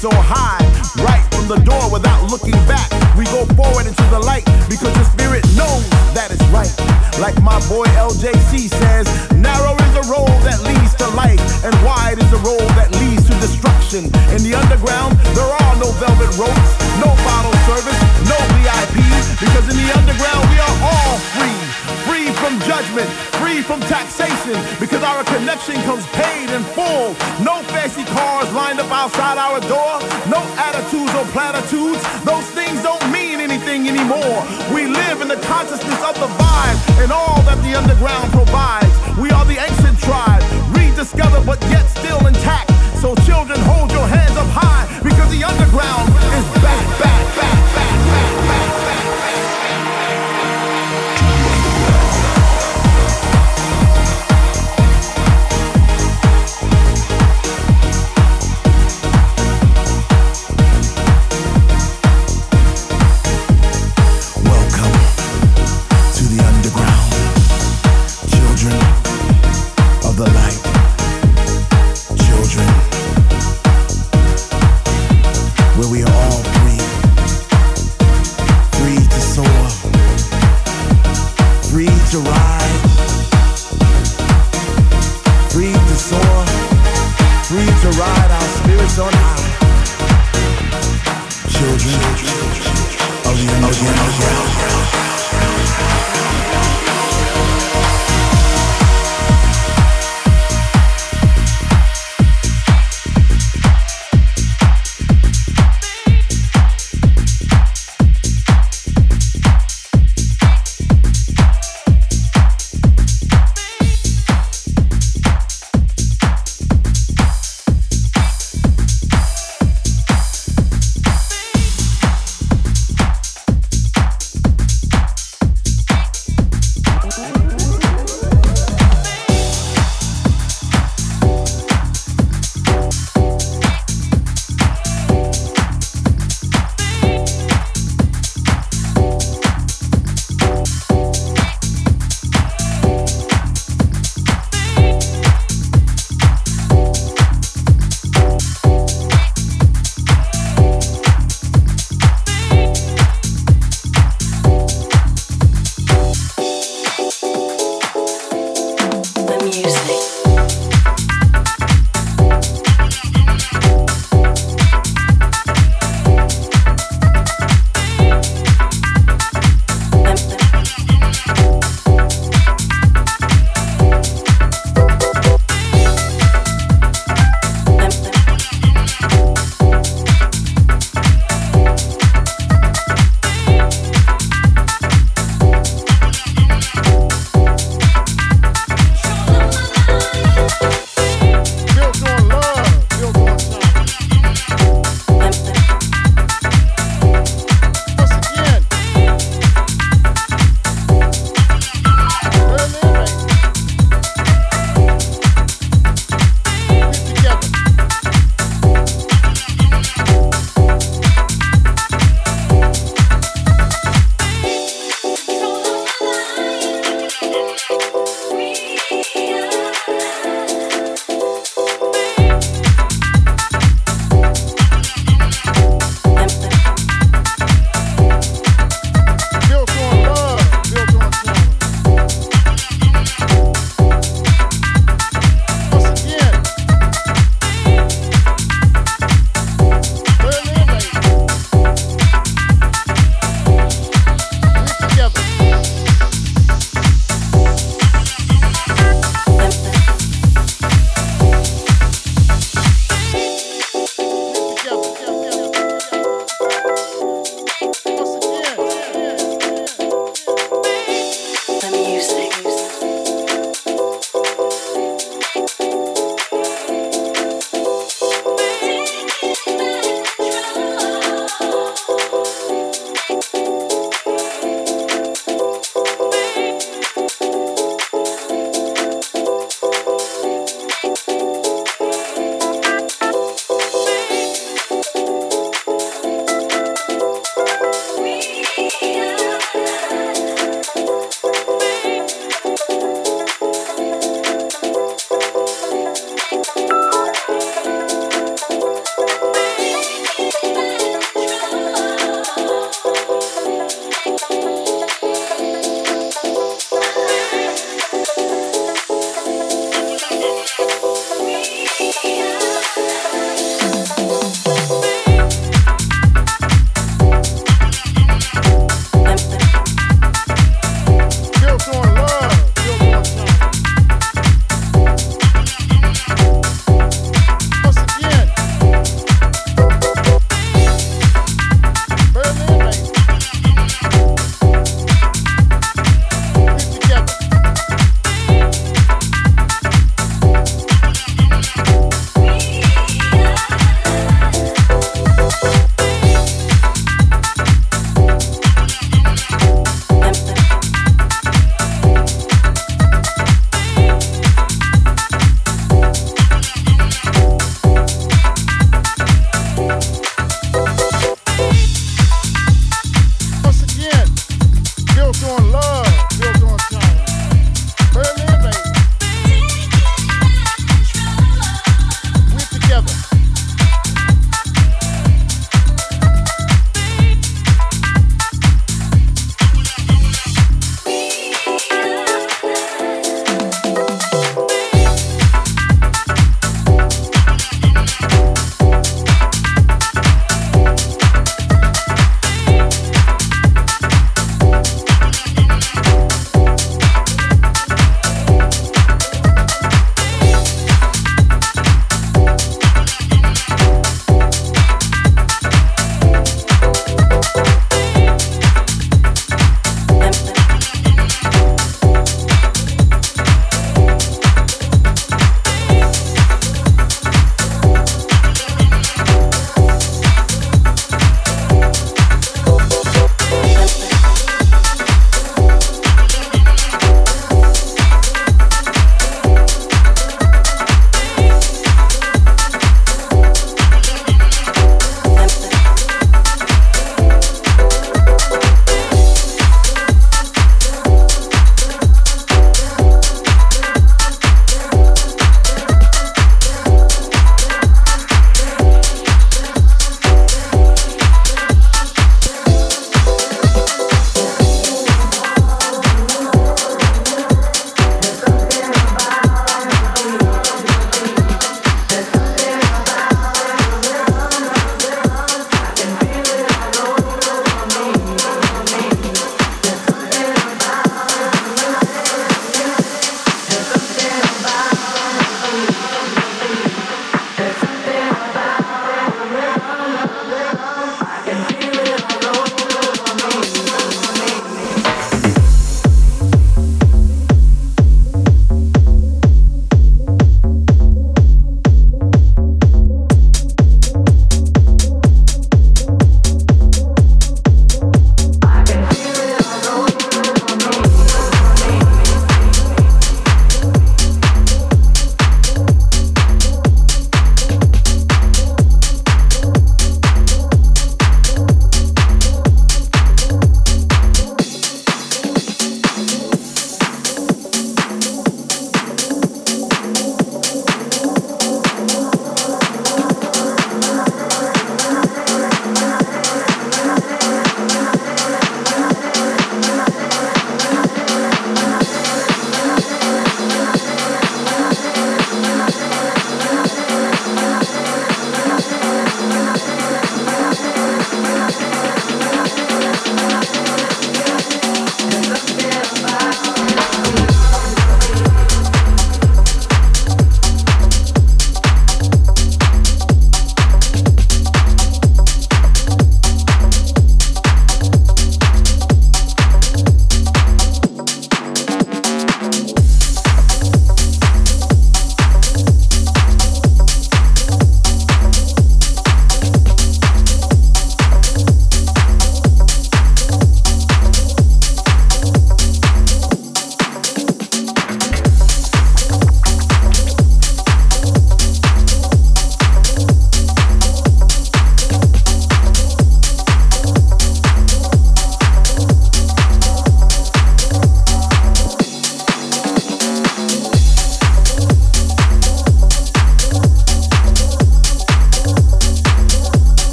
so high, right from the door without looking back. We go forward into the light because the spirit knows that it's right. Like my boy LJC says, narrow is the road that leads to life, and wide is the road that leads to destruction. In the underground, there are no velvet ropes, no bottle service, no VIP, because in the underground we are all free from judgment, free from taxation, because our connection comes paid in full. No fancy cars lined up outside our door, no attitudes or platitudes. Those things don't mean anything anymore. We live in the consciousness of the vibe and all that the underground provides. We are the ancient tribe, rediscovered but yet still intact. So children, hold your hands up high because the underground is back, back, back.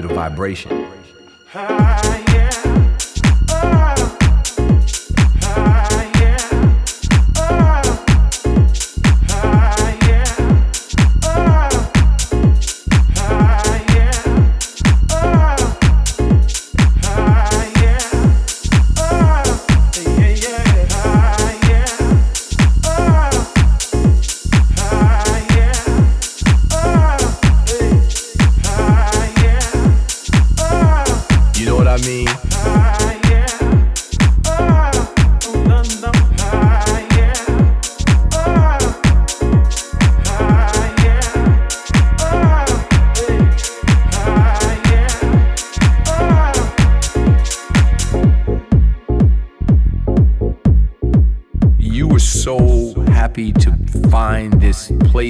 to the vibration.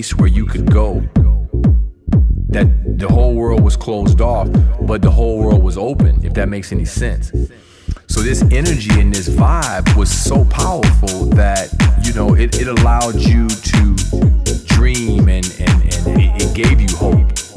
where you could go. That the whole world was closed off, but the whole world was open, if that makes any sense. So this energy and this vibe was so powerful that, you know, it, it allowed you to dream and, and, and it, it gave you hope.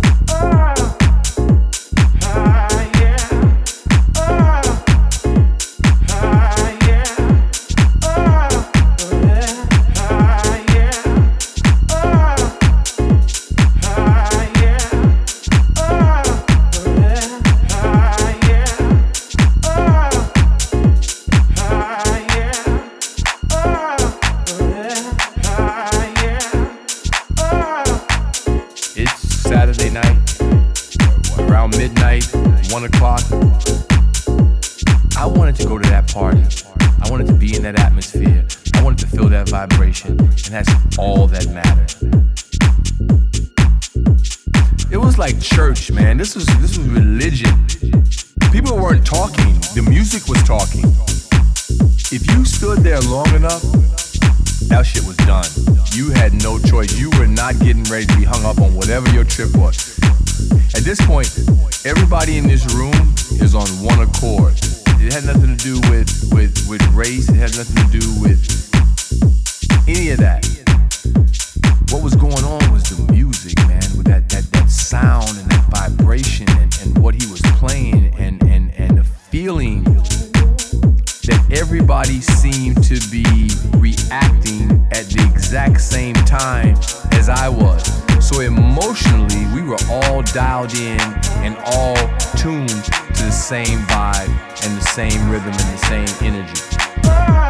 one o'clock. I wanted to go to that party. I wanted to be in that atmosphere. I wanted to feel that vibration. And that's all that mattered. It was like church, man. This was this was religion. People weren't talking. The music was talking. If you stood there long enough, that shit was done. You had no choice. You were not getting ready to be hung up on whatever your trip was. At this point, everybody in this room is on one accord. It had nothing to do with, with, with race, it had nothing to do with any of that. What was going on was the music, man, with that, that, that sound and that vibration and, and what he was playing and, and, and the feeling everybody seemed to be reacting at the exact same time as I was. So emotionally, we were all dialed in and all tuned to the same vibe and the same rhythm and the same energy.